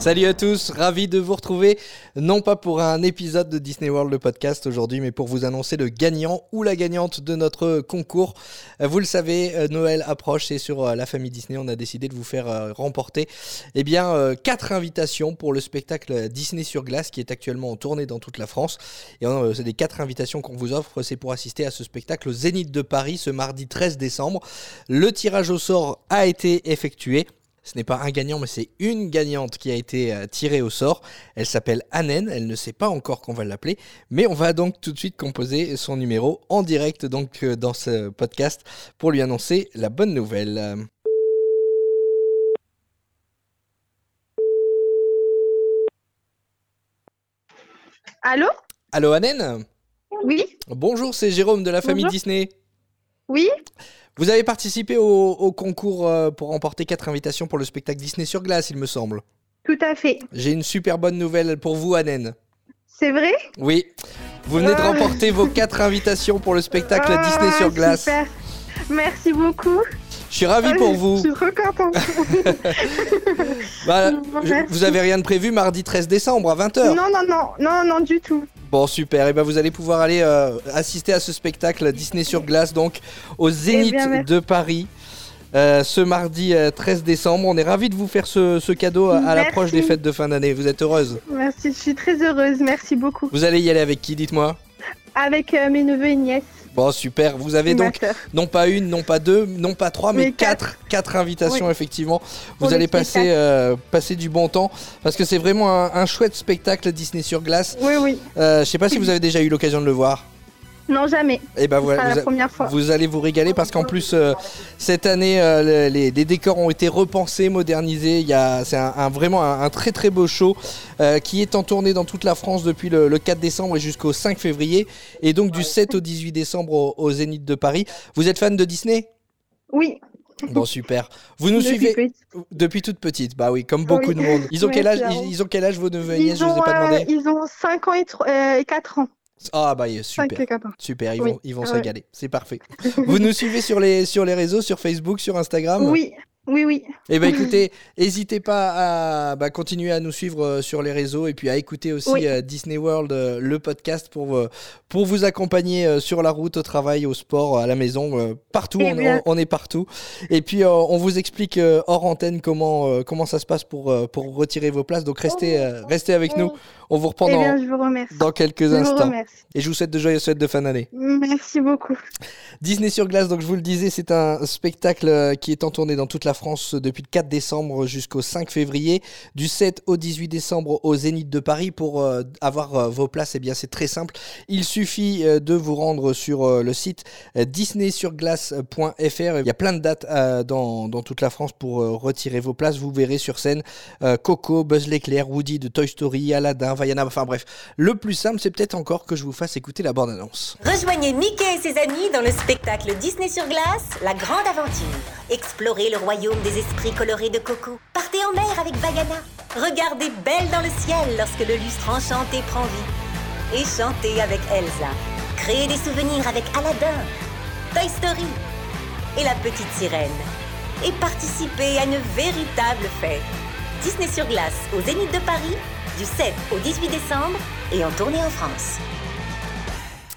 Salut à tous, ravi de vous retrouver, non pas pour un épisode de Disney World le podcast aujourd'hui, mais pour vous annoncer le gagnant ou la gagnante de notre concours. Euh, Vous le savez, euh, Noël approche et sur euh, la famille Disney, on a décidé de vous faire remporter eh bien, quatre invitations pour le spectacle Disney sur glace qui est actuellement en tournée dans toute la France. Et c'est des quatre invitations qu'on vous offre, c'est pour assister à ce spectacle au Zénith de Paris ce mardi 13 décembre. Le tirage au sort a été effectué. Ce n'est pas un gagnant, mais c'est une gagnante qui a été euh, tirée au sort. Elle s'appelle Anen, elle ne sait pas encore qu'on va l'appeler, mais on va donc tout de suite composer son numéro en direct donc euh, dans ce podcast pour lui annoncer la bonne nouvelle. Allô? Allô Anen? Oui Bonjour, c'est Jérôme de la famille Bonjour. Disney. Oui Vous avez participé au, au concours euh, pour remporter quatre invitations pour le spectacle Disney sur glace, il me semble. Tout à fait. J'ai une super bonne nouvelle pour vous, Anen. C'est vrai? Oui, vous venez de Ah. remporter vos quatre invitations pour le spectacle Ah, Disney sur glace. Super. Merci beaucoup. Je suis ravi pour Je vous. suis trop contente. Bah, je- vous avez rien de prévu mardi 13 décembre à 20h non, non, non, non, non, du tout. Bon, super. Et ben vous allez pouvoir aller euh, assister à ce spectacle Disney sur glace, donc au Zénith Eh bien, merci. de Paris. euh, ce mardi euh, 13 décembre, on est ravis de vous faire ce, ce cadeau à, à l'approche des fêtes de fin d'année. Vous êtes heureuse Merci, je suis très heureuse. Merci beaucoup. Vous allez y aller avec qui Dites-moi? Avec euh, mes neveux et nièces. Bon, super. Vous avez donc non pas une, non pas deux, non pas trois, mais, Mais quatre, quatre invitations effectivement. Vous Pour allez passer, euh, passer du bon temps parce que c'est vraiment un, un chouette spectacle Disney sur glace. Oui, oui. Euh, je sais pas si vous avez déjà eu l'occasion de le voir. Non, jamais. Et ben Ce voilà, vous, la première fois. vous allez vous régaler parce qu'en plus euh, cette année euh, le- les, les décors ont été repensés, modernisés. C'est un, un- vraiment un, un très très beau show euh, qui est en tournée dans toute la France depuis le, le 4 décembre et jusqu'au 5 février et donc du 7 au 18 décembre au, au Zénith de Paris. Vous êtes fan de Disney? Oui. Bon super. Vous nous depuis suivez depuis toute petite. Bah oui, comme beaucoup Oui. de monde. Ils ont quel âge ils, ils ont quel âge vos neveux Ils Je vous ai ont, pas demandé. ils ont 5 ans et, euh, et 4 ans. Ah bah 5 super. et 4 ans. Super, ils Oui. vont, ils vont se ouais. régaler. C'est parfait. Vous nous suivez sur les, sur les réseaux, sur Facebook, sur Instagram Oui, oui, oui. Eh ben écoutez, n'hésitez pas à bah, continuer à nous suivre euh, sur les réseaux et puis à écouter aussi Oui. euh, Disney World, euh, le podcast pour, pour vous accompagner sur la route, au travail, au sport, à la maison, partout, Eh on, bien. on est partout. Et puis on vous explique hors antenne comment, comment ça se passe pour, pour retirer vos places. Donc restez, euh, restez avec nous, on vous reprend Eh dans, bien, je vous remercie. dans quelques Je vous instants. remercie. Et je vous souhaite de joyeuses fêtes de fin d'année. Merci beaucoup. Disney sur glace, donc je vous le disais, c'est un spectacle euh, qui est en tournée dans toute la France euh, depuis le 4 décembre jusqu'au 5 février, du 7 au 18 décembre au Zénith de Paris. Pour euh, avoir euh, vos places, eh bien c'est très simple. Il suffit euh, de vous rendre sur le site disneysurglace.fr. Il y a plein de dates dans, dans toute la France pour retirer vos places. Vous verrez sur scène Coco, Buzz l'éclair, Woody de Toy Story, Aladdin, Enfin bref, le plus simple, c'est peut-être encore que je vous fasse écouter la bande-annonce. Rejoignez Mickey et ses amis dans le spectacle Disney sur glace, La Grande Aventure. Explorez le royaume des esprits colorés de Coco. Partez en mer avec Vaiana. Regardez Belle dans le ciel lorsque le lustre enchanté prend vie. Et chantez avec Elsa. Créez des souvenirs avec Aladdin, Toy Story et la petite sirène. Et participez à une véritable fête. Disney sur glace au Zénith de Paris du 7 au 18 décembre et en tournée en France.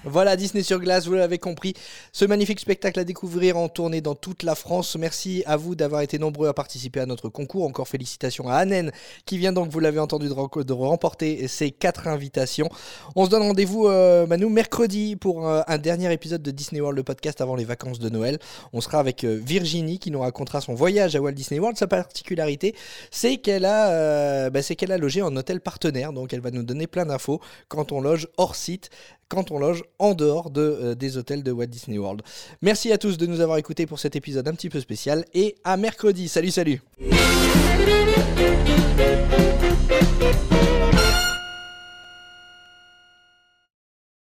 Voilà, Disney sur glace, vous l'avez compris. Ce magnifique spectacle à découvrir en tournée dans toute la France. Merci à vous d'avoir été nombreux à participer à notre concours. Encore félicitations à Annen qui vient donc, vous l'avez entendu, de, remporter ces quatre invitations. On se donne rendez-vous, euh, Manu, mercredi pour euh, un dernier épisode de Disney World, le podcast avant les vacances de Noël. On sera avec euh, Virginie qui nous racontera son voyage à Walt Disney World. Sa particularité, c'est qu'elle a, euh, bah, c'est qu'elle a logé en hôtel partenaire. Donc, elle va nous donner plein d'infos quand on loge hors site quand on loge en dehors de, euh, des hôtels de Walt Disney World. Merci à tous de nous avoir écoutés pour cet épisode un petit peu spécial et à mercredi. Salut, salut